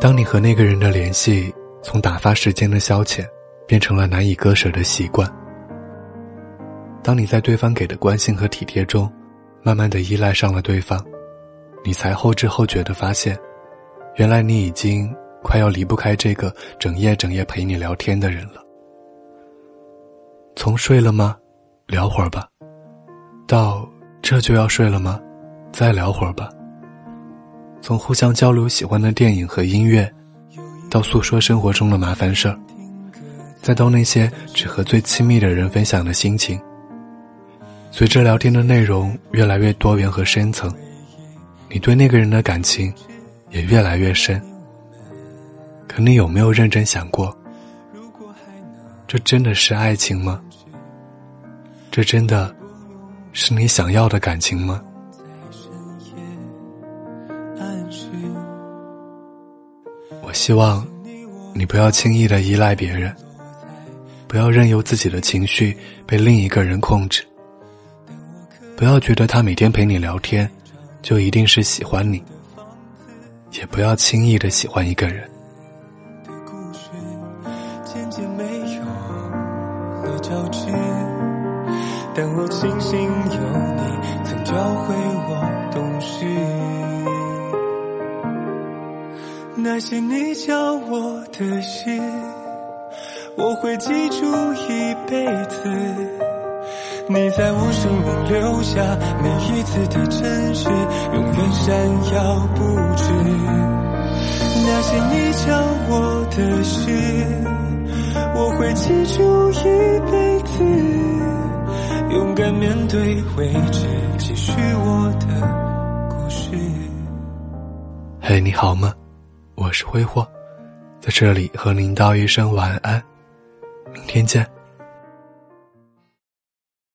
当你和那个人的联系从打发时间的消遣，变成了难以割舍的习惯；当你在对方给的关心和体贴中，慢慢的依赖上了对方，你才后知后觉的发现，原来你已经快要离不开这个整夜整夜陪你聊天的人了。从睡了吗？聊会儿吧。到这就要睡了吗？再聊会儿吧。从互相交流喜欢的电影和音乐，到诉说生活中的麻烦事儿，再到那些只和最亲密的人分享的心情。随着聊天的内容越来越多元和深层，你对那个人的感情也越来越深。可你有没有认真想过，这真的是爱情吗？这真的是你想要的感情吗？我希望你不要轻易的依赖别人，不要任由自己的情绪被另一个人控制，不要觉得他每天陪你聊天就一定是喜欢你，也不要轻易的喜欢一个人。但我庆幸会我懂事。那些你教我的事，我会记住一辈子。你在我生命留下每一次的真实，永远闪耀不止。那些你教我的事，我会记住一辈子。勇敢面对未知，许我的故事。嘿，你好吗？我是挥霍，在这里和您道一声晚安，明天见。